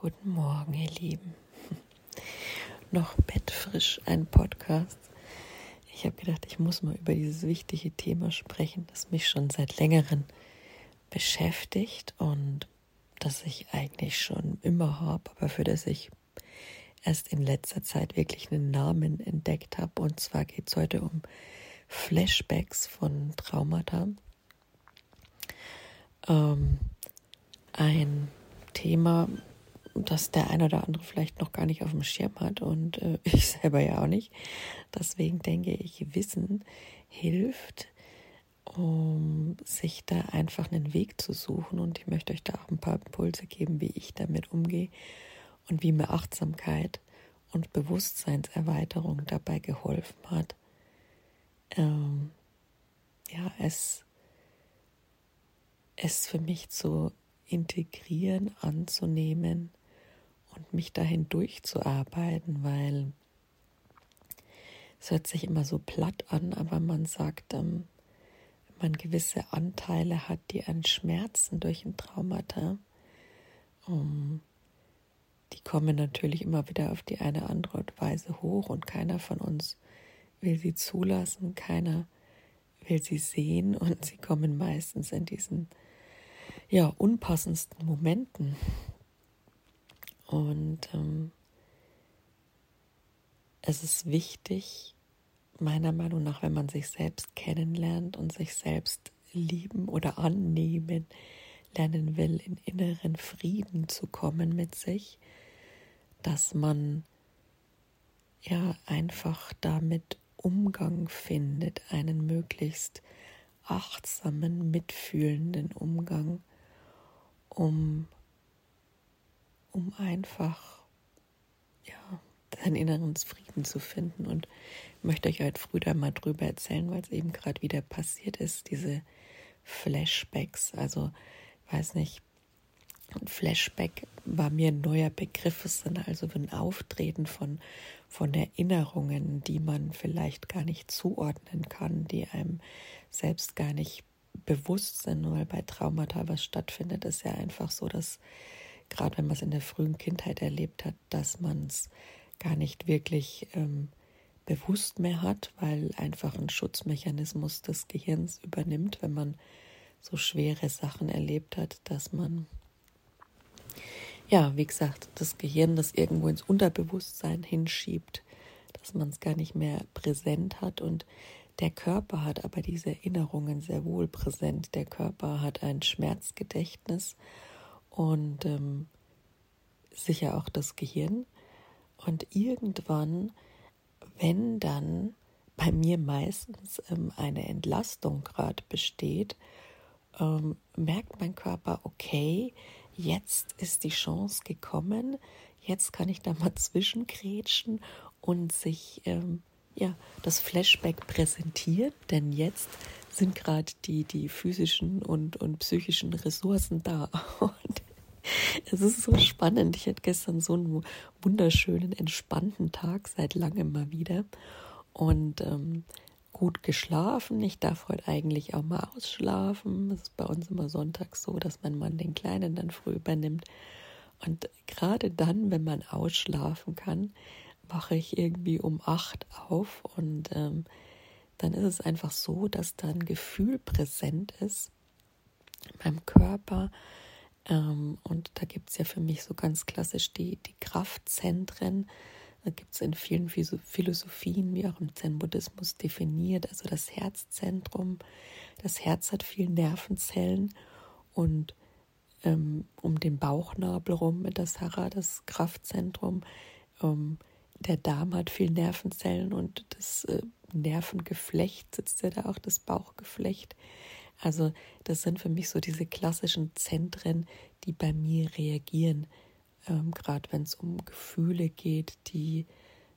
Guten Morgen, ihr Lieben. Noch bettfrisch ein Podcast. Ich habe gedacht, ich muss mal über dieses wichtige Thema sprechen, das mich schon seit längerem beschäftigt und das ich eigentlich schon immer habe, aber für das ich erst in letzter Zeit wirklich einen Namen entdeckt habe. Und zwar geht es heute um Flashbacks von Traumata. Ähm, ein Thema, das der eine oder andere vielleicht noch gar nicht auf dem Schirm hat und äh, ich selber ja auch nicht. Deswegen denke ich, Wissen hilft, um sich da einfach einen Weg zu suchen. Und ich möchte euch da auch ein paar Impulse geben, wie ich damit umgehe und wie mir Achtsamkeit und Bewusstseinserweiterung dabei geholfen hat. Ähm, ja, es, es für mich zu integrieren, anzunehmen und mich dahin durchzuarbeiten, weil es hört sich immer so platt an, aber man sagt, ähm, wenn man gewisse Anteile hat, die an Schmerzen durch ein Traumata, um, die kommen natürlich immer wieder auf die eine andere Weise hoch und keiner von uns will sie zulassen, keiner will sie sehen und sie kommen meistens in diesen ja unpassendsten Momenten. Und ähm, es ist wichtig, meiner Meinung nach, wenn man sich selbst kennenlernt und sich selbst lieben oder annehmen lernen will, in inneren Frieden zu kommen mit sich, dass man ja einfach damit Umgang findet, einen möglichst achtsamen, mitfühlenden Umgang, um um einfach ja, seinen inneren Frieden zu finden. Und ich möchte euch heute früh da mal drüber erzählen, weil es eben gerade wieder passiert ist, diese Flashbacks. Also, weiß nicht, ein Flashback war mir ein neuer Begriff, es sind also ein Auftreten von, von Erinnerungen, die man vielleicht gar nicht zuordnen kann, die einem selbst gar nicht bewusst sind, weil bei Traumata was stattfindet, ist ja einfach so, dass gerade wenn man es in der frühen Kindheit erlebt hat, dass man es gar nicht wirklich ähm, bewusst mehr hat, weil einfach ein Schutzmechanismus des Gehirns übernimmt, wenn man so schwere Sachen erlebt hat, dass man, ja, wie gesagt, das Gehirn das irgendwo ins Unterbewusstsein hinschiebt, dass man es gar nicht mehr präsent hat und der Körper hat aber diese Erinnerungen sehr wohl präsent. Der Körper hat ein Schmerzgedächtnis und ähm, sicher auch das Gehirn. Und irgendwann, wenn dann bei mir meistens ähm, eine Entlastung gerade besteht, ähm, merkt mein Körper, okay, jetzt ist die Chance gekommen, jetzt kann ich da mal zwischenkrätschen und sich ähm, ja, das Flashback präsentieren, denn jetzt sind gerade die, die physischen und, und psychischen Ressourcen da. Und es ist so spannend. Ich hatte gestern so einen wunderschönen, entspannten Tag seit langem mal wieder und ähm, gut geschlafen. Ich darf heute eigentlich auch mal ausschlafen. Es ist bei uns immer sonntags so, dass mein Mann den Kleinen dann früh übernimmt. Und gerade dann, wenn man ausschlafen kann, wache ich irgendwie um acht auf und ähm, dann ist es einfach so, dass da ein Gefühl präsent ist beim Körper. Ähm, und da gibt es ja für mich so ganz klassisch die, die Kraftzentren. Da gibt es in vielen Philosophien, wie auch im Zen-Buddhismus definiert, also das Herzzentrum. Das Herz hat viele Nervenzellen und ähm, um den Bauchnabel rum das Hara, das Kraftzentrum. Ähm, der Darm hat viel Nervenzellen und das äh, Nervengeflecht sitzt ja da auch, das Bauchgeflecht. Also das sind für mich so diese klassischen Zentren, die bei mir reagieren, ähm, gerade wenn es um Gefühle geht, die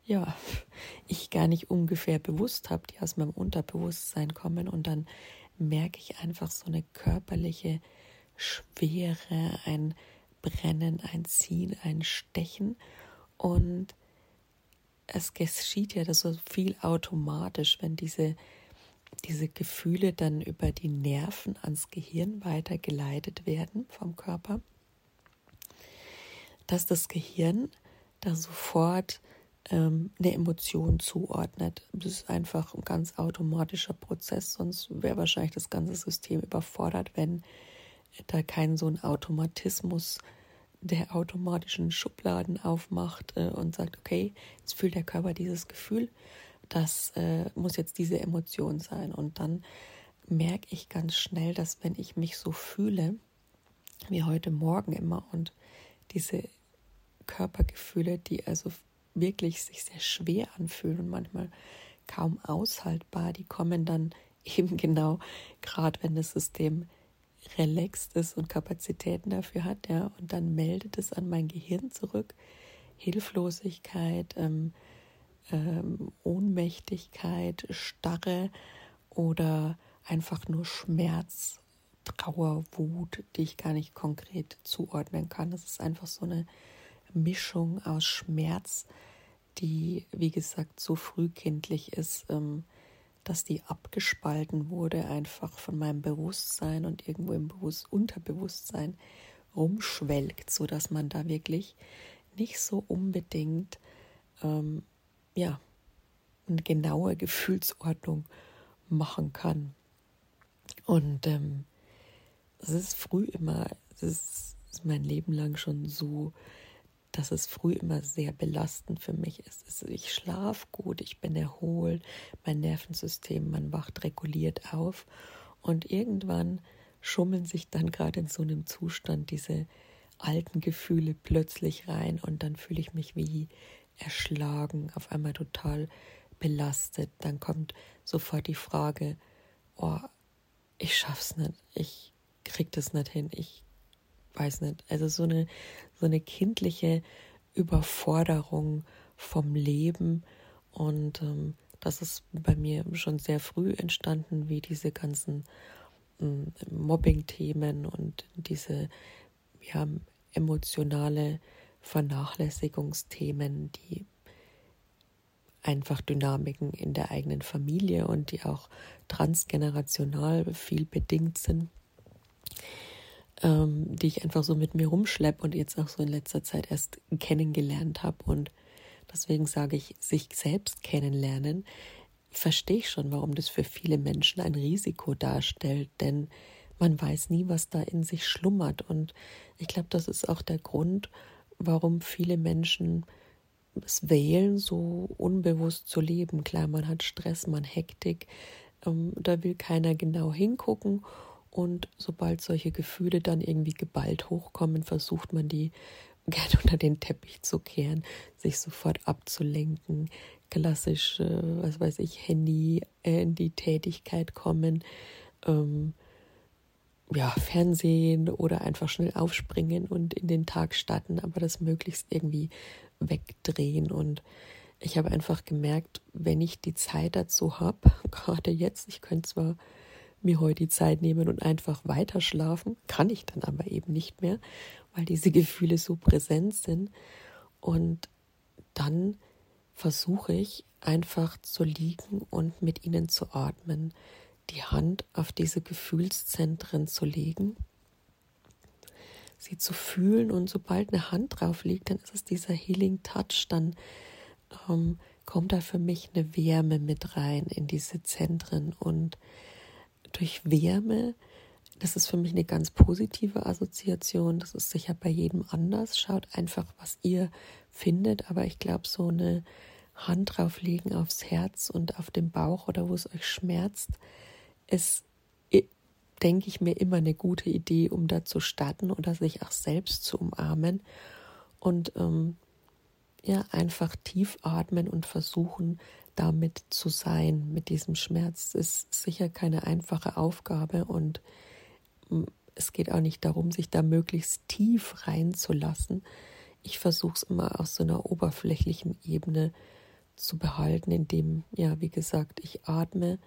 ja ich gar nicht ungefähr bewusst habe, die aus meinem Unterbewusstsein kommen. Und dann merke ich einfach so eine körperliche Schwere, ein Brennen, ein Ziehen, ein Stechen. Und es geschieht ja so viel automatisch, wenn diese, diese Gefühle dann über die Nerven ans Gehirn weitergeleitet werden vom Körper. dass das Gehirn da sofort ähm, eine Emotion zuordnet. Das ist einfach ein ganz automatischer Prozess, sonst wäre wahrscheinlich das ganze System überfordert, wenn da kein so ein Automatismus der automatischen Schubladen aufmacht äh, und sagt, okay, jetzt fühlt der Körper dieses Gefühl, das äh, muss jetzt diese Emotion sein. Und dann merke ich ganz schnell, dass wenn ich mich so fühle, wie heute Morgen immer, und diese Körpergefühle, die also wirklich sich sehr schwer anfühlen und manchmal kaum aushaltbar, die kommen dann eben genau gerade, wenn das System relaxed ist und Kapazitäten dafür hat, ja, und dann meldet es an mein Gehirn zurück. Hilflosigkeit, ähm, ähm, Ohnmächtigkeit, Starre oder einfach nur Schmerz, Trauer, Wut, die ich gar nicht konkret zuordnen kann. Das ist einfach so eine Mischung aus Schmerz, die, wie gesagt, so frühkindlich ist, ähm, dass die abgespalten wurde, einfach von meinem Bewusstsein und irgendwo im Bewusst Unterbewusstsein rumschwelgt, sodass man da wirklich nicht so unbedingt ähm, ja, eine genaue Gefühlsordnung machen kann. Und ähm, es ist früh immer, es ist, mein Leben lang schon so dass es früh immer sehr belastend für mich ist. Ich schlafe gut, ich bin erholt, mein Nervensystem, man wacht reguliert auf und irgendwann schummeln sich dann gerade in so einem Zustand diese alten Gefühle plötzlich rein und dann fühle ich mich wie erschlagen, auf einmal total belastet. Dann kommt sofort die Frage, oh, ich schaff's nicht, ich krieg das nicht hin, ich weiß nicht, also so eine, so eine kindliche Überforderung vom Leben und ähm, das ist bei mir schon sehr früh entstanden, wie diese ganzen ähm, Mobbing-Themen und diese ja, emotionale Vernachlässigungsthemen, die einfach Dynamiken in der eigenen Familie und die auch transgenerational viel bedingt sind ähm, die ich einfach so mit mir rumschleppe und jetzt auch so in letzter Zeit erst kennengelernt habe. Und deswegen sage ich, sich selbst kennenlernen, verstehe ich schon, warum das für viele Menschen ein Risiko darstellt, denn man weiß nie, was da in sich schlummert. Und ich glaube, das ist auch der Grund, warum viele Menschen es wählen, so unbewusst zu leben. Klar, man hat Stress, man Hektik, ähm, da will keiner genau hingucken und sobald solche Gefühle dann irgendwie geballt hochkommen, versucht man die gerne unter den Teppich zu kehren, sich sofort abzulenken, klassisch, was weiß ich, Handy äh, in die Tätigkeit kommen, ähm, ja, Fernsehen oder einfach schnell aufspringen und in den Tag starten, aber das möglichst irgendwie wegdrehen. Und ich habe einfach gemerkt, wenn ich die Zeit dazu habe, gerade jetzt, ich könnte zwar mir heute die Zeit nehmen und einfach weiter schlafen. Kann ich dann aber eben nicht mehr, weil diese Gefühle so präsent sind. Und dann versuche ich einfach zu liegen und mit ihnen zu atmen, die Hand auf diese Gefühlszentren zu legen, sie zu fühlen und sobald eine Hand drauf liegt, dann ist es dieser Healing Touch, dann ähm, kommt da für mich eine Wärme mit rein in diese Zentren und durch Wärme. Das ist für mich eine ganz positive Assoziation. Das ist sicher bei jedem anders. Schaut einfach, was ihr findet. Aber ich glaube, so eine Hand drauflegen aufs Herz und auf den Bauch oder wo es euch schmerzt, ist, denke ich mir, immer eine gute Idee, um da zu starten oder sich auch selbst zu umarmen. Und ähm, ja, einfach tief atmen und versuchen, damit zu sein, mit diesem Schmerz, ist sicher keine einfache Aufgabe und es geht auch nicht darum, sich da möglichst tief reinzulassen. Ich versuche es immer aus so einer oberflächlichen Ebene zu behalten, indem, ja, wie gesagt, ich atme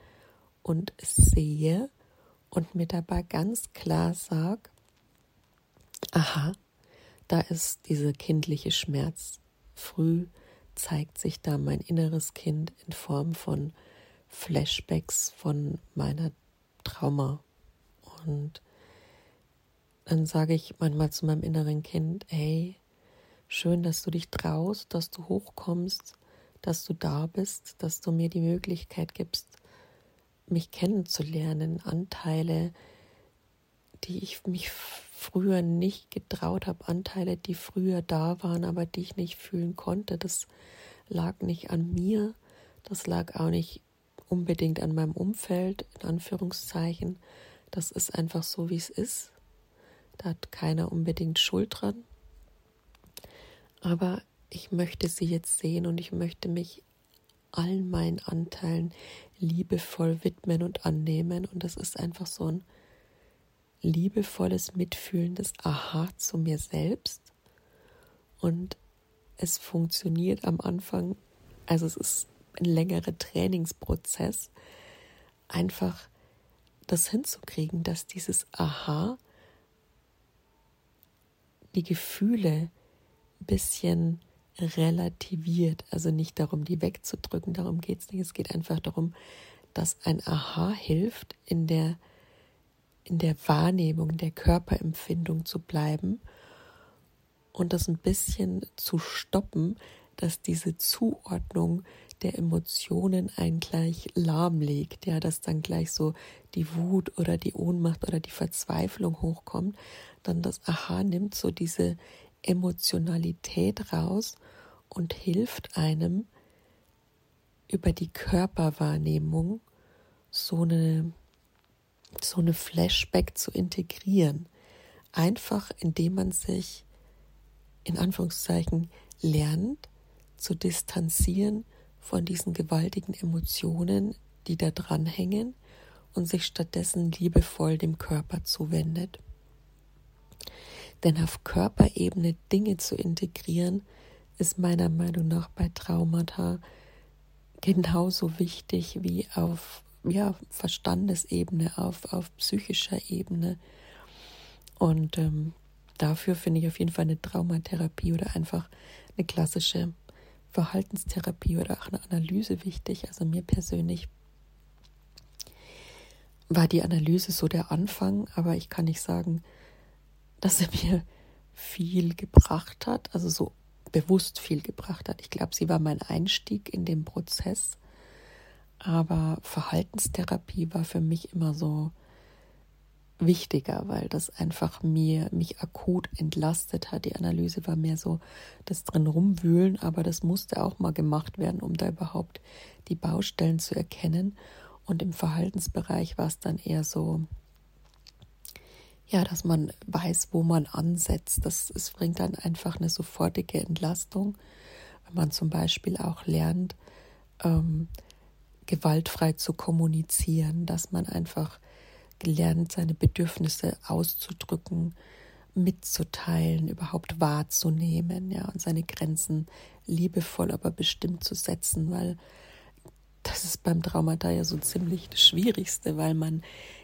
und sehe und mir dabei ganz klar sage, aha, da ist dieser kindliche Schmerz früh zeigt sich da mein inneres Kind in Form von Flashbacks von meiner Trauma. Und dann sage ich manchmal zu meinem inneren Kind, hey, Schön, dass du dich traust, dass du hochkommst, dass du da bist, dass du mir die Möglichkeit gibst, mich kennenzulernen, Anteile, die ich mich früher nicht getraut habe, Anteile, die früher da waren, aber die ich nicht fühlen konnte. Das lag nicht an mir, das lag auch nicht unbedingt an meinem Umfeld, in Anführungszeichen. Das ist einfach so, wie es ist. Da hat keiner unbedingt Schuld dran. Aber ich möchte sie jetzt sehen und ich möchte mich allen meinen Anteilen liebevoll widmen und annehmen. Und das ist einfach so ein liebevolles, mitfühlendes Aha zu mir selbst. Und es funktioniert am Anfang, also es ist ein längerer Trainingsprozess, einfach das hinzukriegen, dass dieses Aha die Gefühle ein bisschen relativiert. Also nicht darum, die wegzudrücken, darum geht es nicht. Es geht einfach darum, dass ein Aha hilft, in der, in der Wahrnehmung, der Körperempfindung zu bleiben und das ein bisschen zu stoppen, dass diese Zuordnung der Emotionen einen gleich lahmlegt, ja, dass dann gleich so die Wut oder die Ohnmacht oder die Verzweiflung hochkommt, dann das Aha nimmt so diese Emotionalität raus und hilft einem über die Körperwahrnehmung so eine, so eine Flashback zu integrieren. Einfach indem man sich in Anführungszeichen lernt zu distanzieren von diesen gewaltigen Emotionen, die da dranhängen und sich stattdessen liebevoll dem Körper zuwendet. Denn auf Körperebene Dinge zu integrieren, ist meiner Meinung nach bei Traumata genauso wichtig wie auf ja, Verstandesebene, auf, auf psychischer Ebene. Und ähm, dafür finde ich auf jeden Fall eine Traumatherapie oder einfach eine klassische Verhaltenstherapie oder auch eine Analyse wichtig. Also mir persönlich war die Analyse so der Anfang, aber ich kann nicht sagen, dass er mir viel gebracht hat, also so bewusst viel gebracht hat. Ich glaube, sie war mein Einstieg in den Prozess, aber Verhaltenstherapie war für mich immer so wichtiger, weil das einfach mir mich akut entlastet hat. Die Analyse war mehr so das drin rumwühlen, aber das musste auch mal gemacht werden, um da überhaupt die Baustellen zu erkennen. Und im Verhaltensbereich war es dann eher so, ja, dass man weiß, wo man ansetzt. Das es bringt dann einfach eine sofortige Entlastung, wenn man zum Beispiel auch lernt, ähm, gewaltfrei zu kommunizieren, dass man einfach gelernt, seine Bedürfnisse auszudrücken, mitzuteilen, überhaupt wahrzunehmen, ja, und seine Grenzen liebevoll, aber bestimmt zu setzen, weil das ist beim Traumata ja so ziemlich das Schwierigste, weil man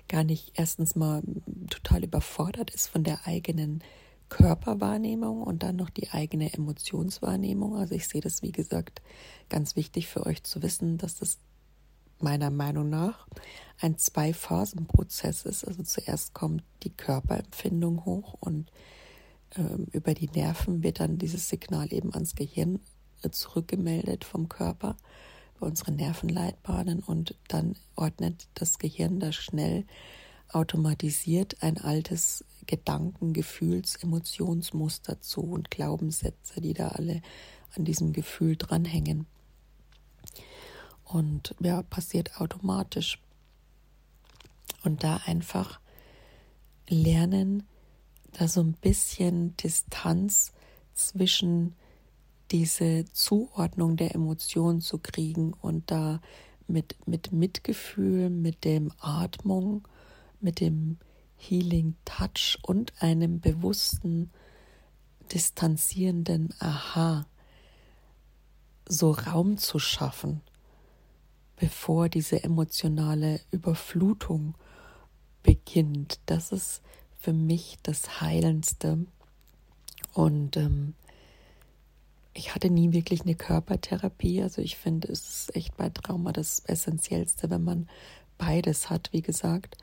gar nicht erstens mal total überfordert ist von der eigenen Körperwahrnehmung und dann noch die eigene Emotionswahrnehmung. Also ich sehe das, wie gesagt, ganz wichtig für euch zu wissen, dass das meiner Meinung nach ein Zwei-Phasen-Prozess ist. Also zuerst kommt die Körperempfindung hoch und ähm, über die Nerven wird dann dieses Signal eben ans Gehirn äh, zurückgemeldet vom Körper bei unseren Nervenleitbahnen und dann ordnet das Gehirn da schnell automatisiert ein altes Gedanken-, Gefühls-, Emotionsmuster zu und Glaubenssätze, die da alle an diesem Gefühl dranhängen und ja, passiert automatisch. Und da einfach lernen, da so ein bisschen Distanz zwischen diese Zuordnung der Emotionen zu kriegen und da mit, mit Mitgefühl, mit dem Atmung, mit dem Healing Touch und einem bewussten, distanzierenden Aha so Raum zu schaffen bevor diese emotionale Überflutung beginnt. Das ist für mich das Heilendste. Und ähm, ich hatte nie wirklich eine Körpertherapie. Also ich finde, es ist echt bei Trauma das Essentiellste, wenn man beides hat, wie gesagt.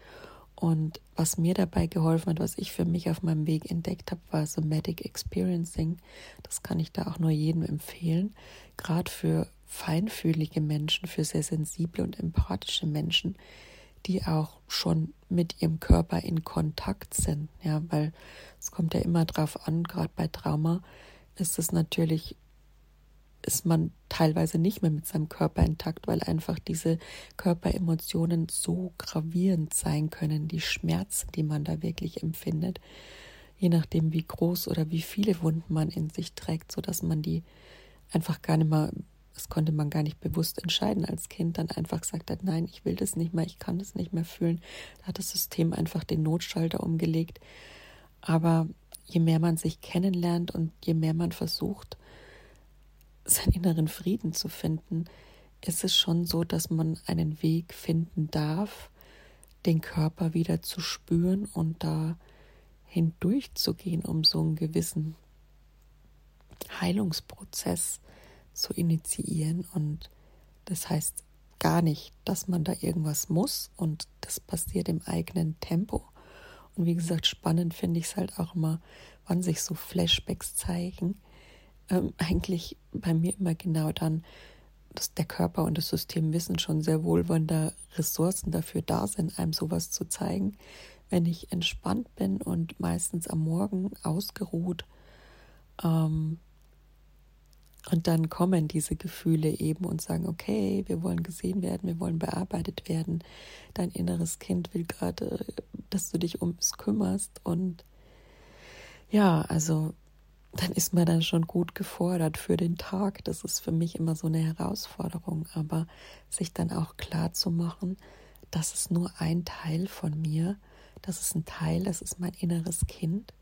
Und was mir dabei geholfen hat, was ich für mich auf meinem Weg entdeckt habe, war Somatic Experiencing. Das kann ich da auch nur jedem empfehlen. Gerade für feinfühlige Menschen, für sehr sensible und empathische Menschen, die auch schon mit ihrem Körper in Kontakt sind. Ja, weil es kommt ja immer drauf an, gerade bei Trauma ist es natürlich ist man teilweise nicht mehr mit seinem Körper intakt, weil einfach diese Körperemotionen so gravierend sein können, die Schmerzen, die man da wirklich empfindet, je nachdem wie groß oder wie viele Wunden man in sich trägt, so dass man die einfach gar nicht mehr, das konnte man gar nicht bewusst entscheiden als Kind, dann einfach gesagt hat, nein, ich will das nicht mehr, ich kann das nicht mehr fühlen. Da hat das System einfach den Notschalter umgelegt. Aber je mehr man sich kennenlernt und je mehr man versucht, seinen inneren Frieden zu finden, ist es schon so, dass man einen Weg finden darf, den Körper wieder zu spüren und da hindurchzugehen, um so einen gewissen Heilungsprozess zu initiieren. Und das heißt gar nicht, dass man da irgendwas muss und das passiert im eigenen Tempo. Und wie gesagt, spannend finde ich es halt auch immer, wann sich so Flashbacks zeigen ähm, eigentlich bei mir immer genau dann, dass der Körper und das System wissen schon sehr wohl, wann da Ressourcen dafür da sind, einem sowas zu zeigen. Wenn ich entspannt bin und meistens am Morgen ausgeruht, ähm, und dann kommen diese Gefühle eben und sagen, okay, wir wollen gesehen werden, wir wollen bearbeitet werden. Dein inneres Kind will gerade, dass du dich ums kümmerst. Und ja, also dann ist man dann schon gut gefordert für den Tag. Das ist für mich immer so eine Herausforderung, aber sich dann auch klar zu machen, das ist nur ein Teil von mir, das ist ein Teil, das ist mein inneres Kind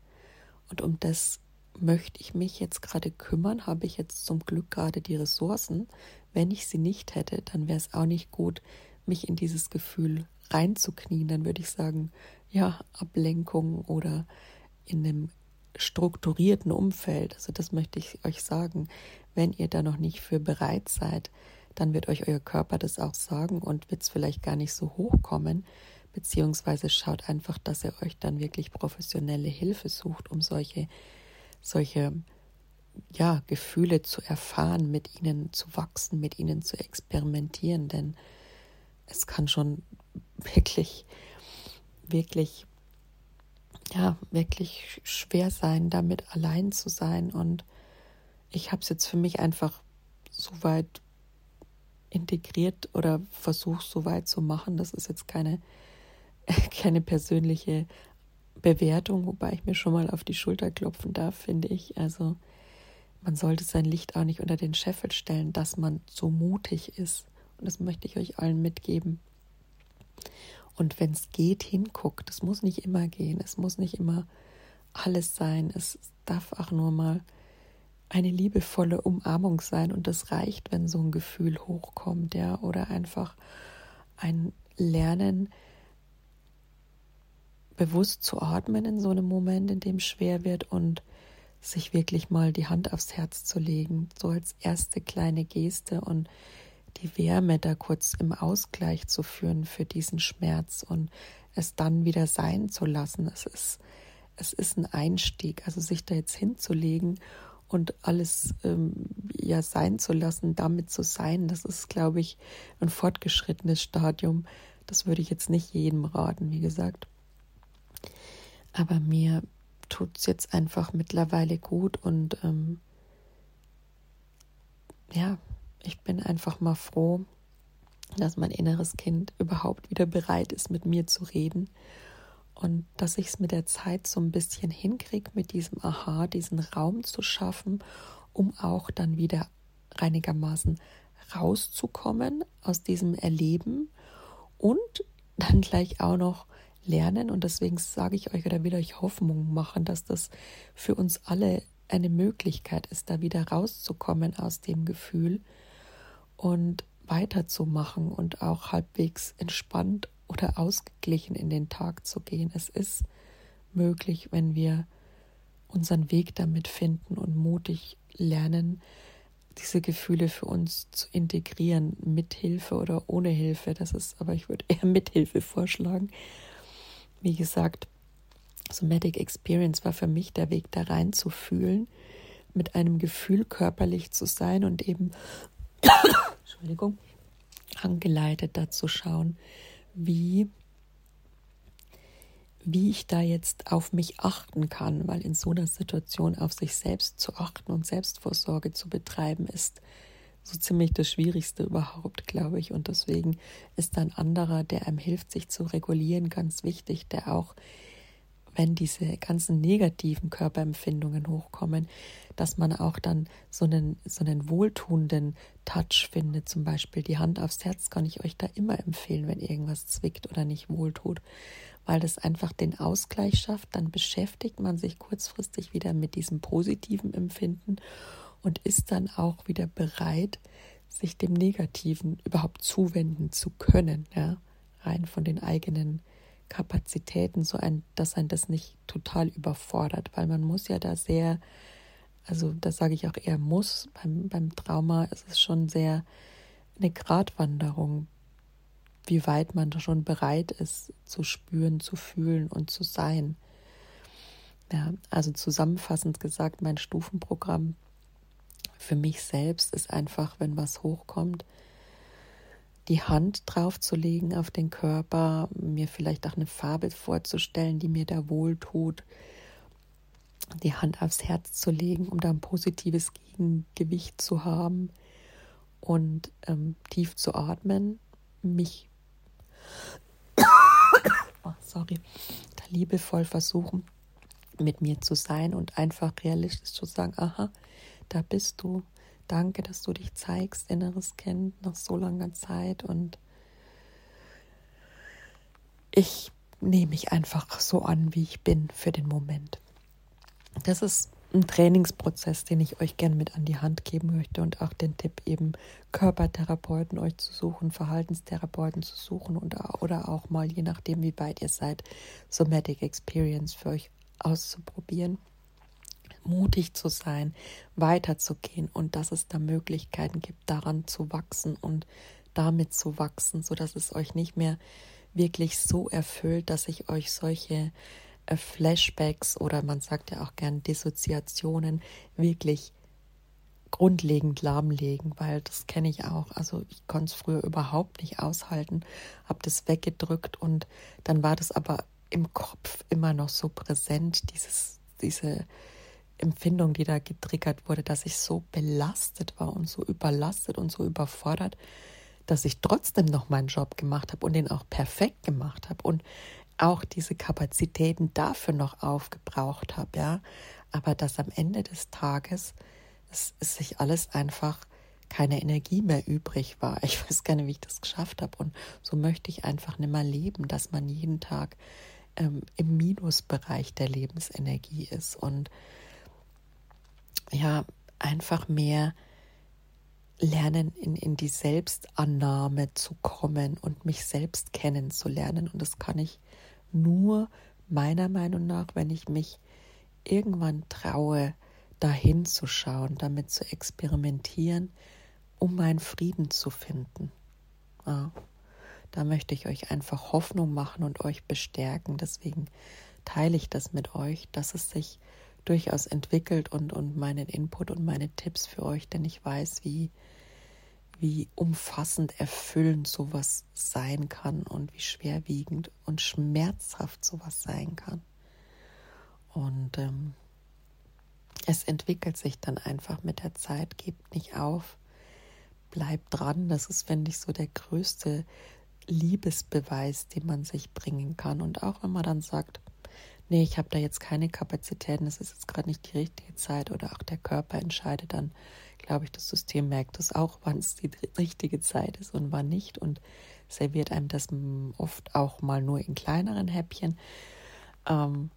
und um das möchte ich mich jetzt gerade kümmern, habe ich jetzt zum Glück gerade die Ressourcen. Wenn ich sie nicht hätte, dann wäre es auch nicht gut, mich in dieses Gefühl reinzuknien. Dann würde ich sagen, ja, Ablenkung oder in einem strukturierten Umfeld, also das möchte ich euch sagen, wenn ihr da noch nicht für bereit seid, dann wird euch euer Körper das auch sagen und wird es vielleicht gar nicht so hochkommen, beziehungsweise schaut einfach, dass ihr euch dann wirklich professionelle Hilfe sucht, um solche, solche ja, Gefühle zu erfahren, mit ihnen zu wachsen, mit ihnen zu experimentieren, denn es kann schon wirklich, wirklich ja, wirklich schwer sein, damit allein zu sein. Und ich habe es jetzt für mich einfach so weit integriert oder versucht so weit zu machen. Das ist jetzt keine, keine persönliche Bewertung, wobei ich mir schon mal auf die Schulter klopfen darf, finde ich. Also man sollte sein Licht auch nicht unter den Scheffel stellen, dass man so mutig ist. Und das möchte ich euch allen mitgeben. Und wenn es geht, hinguckt. Es muss nicht immer gehen. Es muss nicht immer alles sein. Es darf auch nur mal eine liebevolle Umarmung sein. Und das reicht, wenn so ein Gefühl hochkommt, ja. Oder einfach ein Lernen, bewusst zu atmen in so einem Moment, in dem es schwer wird und sich wirklich mal die Hand aufs Herz zu legen, so als erste kleine Geste und die Wärme da kurz im Ausgleich zu führen für diesen Schmerz und es dann wieder sein zu lassen. Es ist, es ist ein Einstieg, also sich da jetzt hinzulegen und alles ähm, ja sein zu lassen, damit zu sein, das ist, glaube ich, ein fortgeschrittenes Stadium. Das würde ich jetzt nicht jedem raten, wie gesagt. Aber mir tut es jetzt einfach mittlerweile gut und ähm, ja, ich bin einfach mal froh, dass mein inneres Kind überhaupt wieder bereit ist, mit mir zu reden und dass ich es mit der Zeit so ein bisschen hinkriege, mit diesem Aha, diesen Raum zu schaffen, um auch dann wieder reinigermaßen rauszukommen aus diesem Erleben und dann gleich auch noch lernen. Und deswegen sage ich euch oder will euch Hoffnung machen, dass das für uns alle eine Möglichkeit ist, da wieder rauszukommen aus dem Gefühl und weiterzumachen und auch halbwegs entspannt oder ausgeglichen in den Tag zu gehen. Es ist möglich, wenn wir unseren Weg damit finden und mutig lernen, diese Gefühle für uns zu integrieren, mit Hilfe oder ohne Hilfe. Das ist, aber ich würde eher mit Hilfe vorschlagen. wie gesagt, Somatic Experience war für mich der Weg da rein zu fühlen, mit einem Gefühl körperlich zu sein und eben, Entschuldigung, angeleitet dazu schauen, wie, wie ich da jetzt auf mich achten kann, weil in so einer Situation auf sich selbst zu achten und Selbstvorsorge zu betreiben ist so ziemlich das Schwierigste überhaupt, glaube ich. Und deswegen ist ein anderer, der einem hilft, sich zu regulieren, ganz wichtig, der auch wenn diese ganzen negativen Körperempfindungen hochkommen, dass man auch dann so einen, so einen wohltuenden Touch findet. Zum Beispiel die Hand aufs Herz kann ich euch da immer empfehlen, wenn irgendwas zwickt oder nicht wohltut, weil das einfach den Ausgleich schafft. Dann beschäftigt man sich kurzfristig wieder mit diesem positiven Empfinden und ist dann auch wieder bereit, sich dem Negativen überhaupt zuwenden zu können, ja, rein von den eigenen Kapazitäten, so ein, dass ein das nicht total überfordert, weil man muss ja da sehr, also das sage ich auch eher muss, beim, beim Trauma ist es schon sehr eine Gratwanderung, wie weit man schon bereit ist zu spüren, zu fühlen und zu sein. Ja, also zusammenfassend gesagt, mein Stufenprogramm für mich selbst ist einfach, wenn was hochkommt, die Hand draufzulegen auf den Körper, mir vielleicht auch eine Farbe vorzustellen, die mir da wohltut, die Hand aufs Herz zu legen, um da ein positives Gegengewicht zu haben und ähm, tief zu atmen, mich oh, sorry, da liebevoll versuchen, mit mir zu sein und einfach realistisch zu sagen, aha, da bist du, Danke, dass du dich zeigst, inneres Kind, nach so langer Zeit. Und ich nehme mich einfach so an, wie ich bin für den Moment. Das ist ein Trainingsprozess, den ich euch gerne mit an die Hand geben möchte und auch den Tipp eben Körpertherapeuten euch zu suchen, Verhaltenstherapeuten zu suchen und, oder auch mal, je nachdem wie weit ihr seid, Somatic Experience für euch auszuprobieren mutig zu sein, weiterzugehen und dass es da Möglichkeiten gibt, daran zu wachsen und damit zu wachsen, sodass es euch nicht mehr wirklich so erfüllt, dass ich euch solche äh, Flashbacks oder man sagt ja auch gern Dissoziationen wirklich grundlegend lahmlegen, weil das kenne ich auch. Also ich konnte es früher überhaupt nicht aushalten, habe das weggedrückt und dann war das aber im Kopf immer noch so präsent, dieses, diese Empfindung, die da getriggert wurde, dass ich so belastet war und so überlastet und so überfordert, dass ich trotzdem noch meinen Job gemacht habe und den auch perfekt gemacht habe und auch diese Kapazitäten dafür noch aufgebraucht habe, ja. Aber dass am Ende des Tages es, es sich alles einfach keine Energie mehr übrig war. Ich weiß gar nicht, wie ich das geschafft habe. Und so möchte ich einfach nicht mehr leben, dass man jeden Tag ähm, im Minusbereich der Lebensenergie ist. Und ja, einfach mehr lernen, in, in die Selbstannahme zu kommen und mich selbst kennenzulernen. Und das kann ich nur meiner Meinung nach, wenn ich mich irgendwann traue, dahin zu schauen, damit zu experimentieren, um meinen Frieden zu finden. Ja, da möchte ich euch einfach Hoffnung machen und euch bestärken. Deswegen teile ich das mit euch, dass es sich durchaus entwickelt und, und meinen Input und meine Tipps für euch, denn ich weiß, wie, wie umfassend erfüllend sowas sein kann und wie schwerwiegend und schmerzhaft sowas sein kann. Und ähm, es entwickelt sich dann einfach mit der Zeit, gebt nicht auf, bleibt dran. Das ist, finde ich, so der größte Liebesbeweis, den man sich bringen kann. Und auch wenn man dann sagt, nee, ich habe da jetzt keine Kapazitäten, es ist jetzt gerade nicht die richtige Zeit oder auch der Körper entscheidet dann, glaube ich, das System merkt das auch, wann es die richtige Zeit ist und wann nicht und serviert einem das oft auch mal nur in kleineren Häppchen, ähm,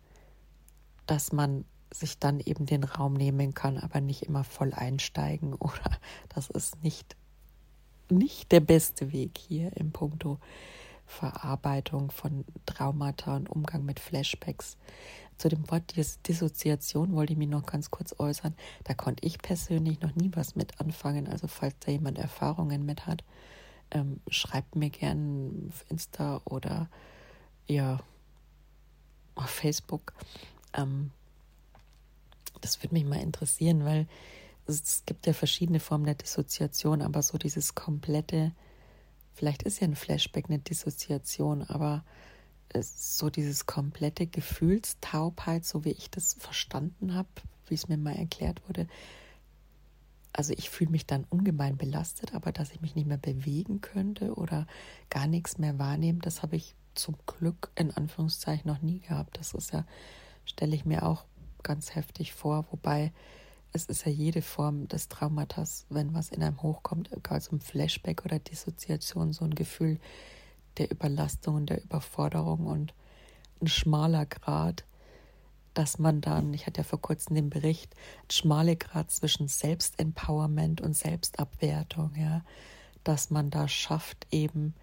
dass man sich dann eben den Raum nehmen kann, aber nicht immer voll einsteigen oder das ist nicht, nicht der beste Weg hier im Punkto Verarbeitung von Traumata und Umgang mit Flashbacks. Zu dem Wort Dissoziation wollte ich mich noch ganz kurz äußern. Da konnte ich persönlich noch nie was mit anfangen. Also falls da jemand Erfahrungen mit hat, ähm, schreibt mir gerne auf Insta oder ja, auf Facebook. Ähm, das würde mich mal interessieren, weil es gibt ja verschiedene Formen der Dissoziation, aber so dieses komplette, vielleicht ist ja ein Flashback eine Dissoziation, aber so dieses komplette Gefühlstaubheit, so wie ich das verstanden habe, wie es mir mal erklärt wurde. Also ich fühle mich dann ungemein belastet, aber dass ich mich nicht mehr bewegen könnte oder gar nichts mehr wahrnehmen, das habe ich zum Glück in Anführungszeichen noch nie gehabt. Das ist ja, stelle ich mir auch ganz heftig vor, wobei es ist ja jede Form des Traumatas, wenn was in einem hochkommt, egal ein Flashback oder Dissoziation, so ein Gefühl der Überlastung und der Überforderung und ein schmaler Grad, dass man dann, ich hatte ja vor kurzem den Bericht, ein schmaler Grad zwischen Selbstempowerment und Selbstabwertung, ja, dass man da schafft, eben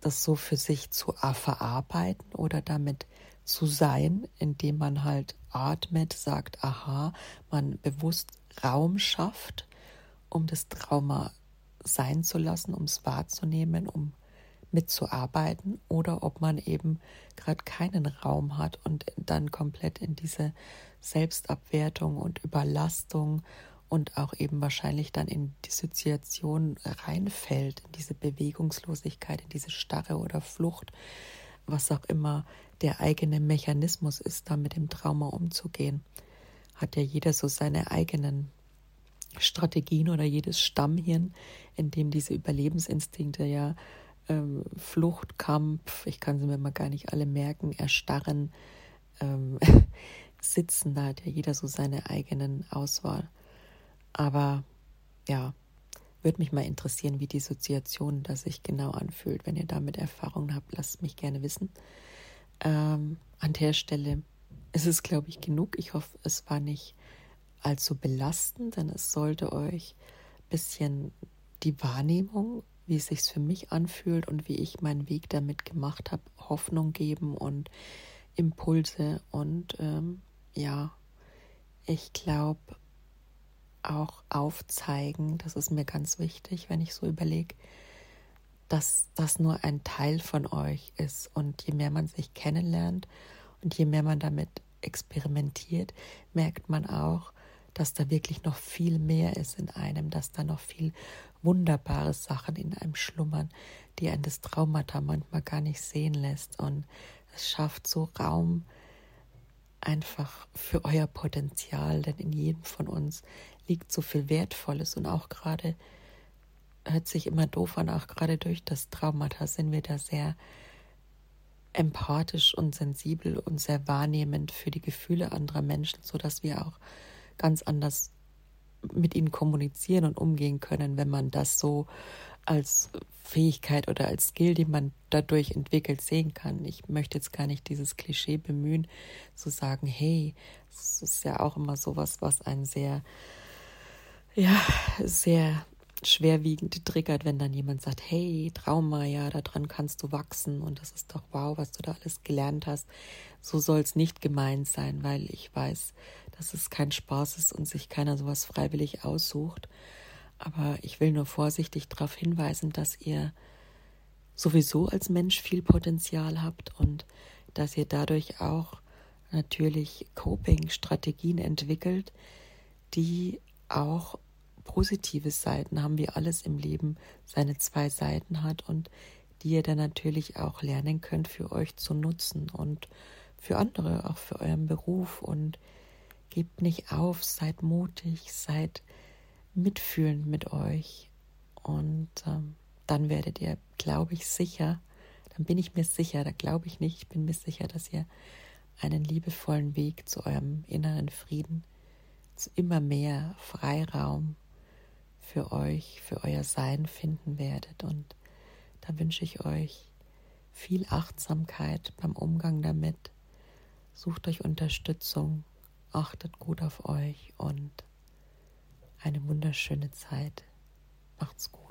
das so für sich zu verarbeiten oder damit zu sein, indem man halt atmet, sagt, aha, man bewusst Raum schafft, um das Trauma sein zu lassen, um es wahrzunehmen, um mitzuarbeiten. Oder ob man eben gerade keinen Raum hat und dann komplett in diese Selbstabwertung und Überlastung und auch eben wahrscheinlich dann in die Situation reinfällt, in diese Bewegungslosigkeit, in diese Starre oder Flucht, was auch immer der eigene Mechanismus ist, da mit dem Trauma umzugehen. Hat ja jeder so seine eigenen Strategien oder jedes Stammhirn, in dem diese Überlebensinstinkte ja ähm, Flucht, Kampf, ich kann sie mir mal gar nicht alle merken, erstarren, ähm, sitzen, da hat ja jeder so seine eigenen Auswahl. Aber ja, würde mich mal interessieren, wie die Soziation da sich genau anfühlt. Wenn ihr damit Erfahrungen habt, lasst mich gerne wissen. Ähm, an der Stelle ist es, glaube ich, genug. Ich hoffe, es war nicht allzu belastend, denn es sollte euch ein bisschen die Wahrnehmung, wie es sich für mich anfühlt und wie ich meinen Weg damit gemacht habe, Hoffnung geben und Impulse. Und ähm, ja, ich glaube, auch aufzeigen, das ist mir ganz wichtig, wenn ich so überlege, dass das nur ein Teil von euch ist. Und je mehr man sich kennenlernt und je mehr man damit experimentiert, merkt man auch, dass da wirklich noch viel mehr ist in einem, dass da noch viel wunderbare Sachen in einem schlummern, die ein das Traumata manchmal gar nicht sehen lässt. Und es schafft so Raum einfach für euer Potenzial, denn in jedem von uns liegt so viel Wertvolles und auch gerade hört sich immer doof an, auch gerade durch das Traumata sind wir da sehr empathisch und sensibel und sehr wahrnehmend für die Gefühle anderer Menschen, so dass wir auch ganz anders mit ihnen kommunizieren und umgehen können, wenn man das so als Fähigkeit oder als Skill, die man dadurch entwickelt, sehen kann. Ich möchte jetzt gar nicht dieses Klischee bemühen, zu sagen, hey, es ist ja auch immer sowas, was einen sehr ja, sehr schwerwiegend triggert, wenn dann jemand sagt, hey, Trauma, ja, daran kannst du wachsen und das ist doch wow, was du da alles gelernt hast. So soll es nicht gemeint sein, weil ich weiß, dass es kein Spaß ist und sich keiner sowas freiwillig aussucht. Aber ich will nur vorsichtig darauf hinweisen, dass ihr sowieso als Mensch viel Potenzial habt und dass ihr dadurch auch natürlich Coping-Strategien entwickelt, die auch positive Seiten haben, wie alles im Leben seine zwei Seiten hat und die ihr dann natürlich auch lernen könnt für euch zu nutzen und für andere, auch für euren Beruf. Und gebt nicht auf, seid mutig, seid mitfühlend mit euch und ähm, dann werdet ihr, glaube ich, sicher, dann bin ich mir sicher, da glaube ich nicht, ich bin mir sicher, dass ihr einen liebevollen Weg zu eurem inneren Frieden immer mehr Freiraum für euch, für euer Sein finden werdet. Und da wünsche ich euch viel Achtsamkeit beim Umgang damit. Sucht euch Unterstützung, achtet gut auf euch und eine wunderschöne Zeit. Macht's gut.